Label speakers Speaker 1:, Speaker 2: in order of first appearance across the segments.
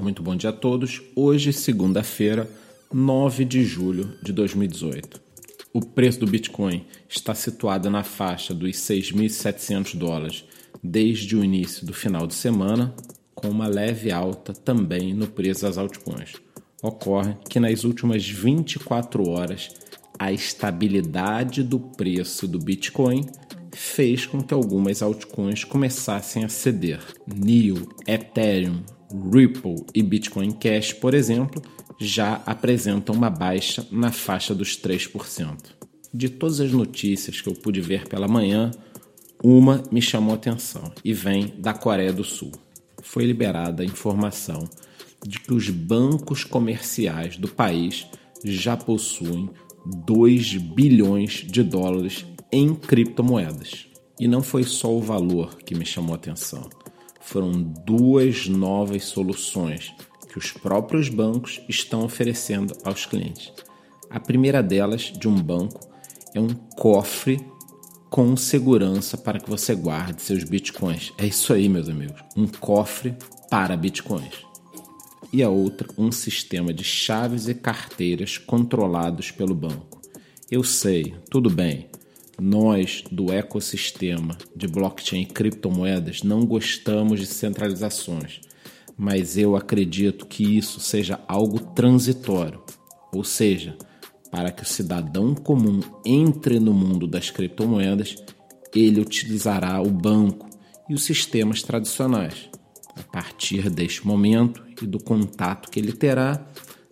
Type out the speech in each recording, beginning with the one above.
Speaker 1: Muito bom dia a todos. Hoje, segunda-feira, 9 de julho de 2018. O preço do Bitcoin está situado na faixa dos 6.700 dólares desde o início do final de semana, com uma leve alta também no preço das altcoins. Ocorre que nas últimas 24 horas a estabilidade do preço do Bitcoin fez com que algumas altcoins começassem a ceder. NIO, Ethereum, Ripple e Bitcoin Cash, por exemplo, já apresentam uma baixa na faixa dos 3%. De todas as notícias que eu pude ver pela manhã, uma me chamou atenção e vem da Coreia do Sul. Foi liberada a informação de que os bancos comerciais do país já possuem 2 bilhões de dólares em criptomoedas. E não foi só o valor que me chamou atenção foram duas novas soluções que os próprios bancos estão oferecendo aos clientes. A primeira delas, de um banco, é um cofre com segurança para que você guarde seus bitcoins. É isso aí, meus amigos, um cofre para bitcoins. E a outra, um sistema de chaves e carteiras controlados pelo banco. Eu sei, tudo bem, nós, do ecossistema de blockchain e criptomoedas, não gostamos de centralizações, mas eu acredito que isso seja algo transitório, ou seja, para que o cidadão comum entre no mundo das criptomoedas, ele utilizará o banco e os sistemas tradicionais. A partir deste momento e do contato que ele terá,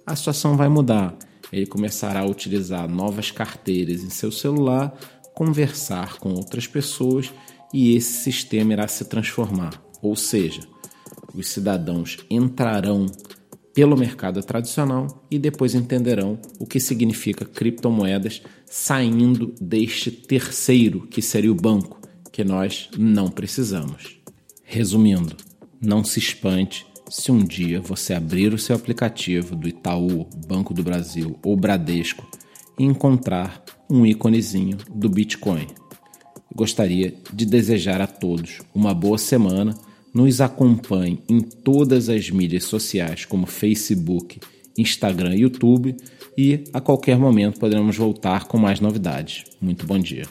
Speaker 1: a situação vai mudar. Ele começará a utilizar novas carteiras em seu celular conversar com outras pessoas e esse sistema irá se transformar. Ou seja, os cidadãos entrarão pelo mercado tradicional e depois entenderão o que significa criptomoedas saindo deste terceiro, que seria o banco, que nós não precisamos. Resumindo, não se espante se um dia você abrir o seu aplicativo do Itaú, Banco do Brasil ou Bradesco e encontrar um íconezinho do Bitcoin. Gostaria de desejar a todos uma boa semana. Nos acompanhe em todas as mídias sociais como Facebook, Instagram e YouTube e a qualquer momento poderemos voltar com mais novidades. Muito bom dia.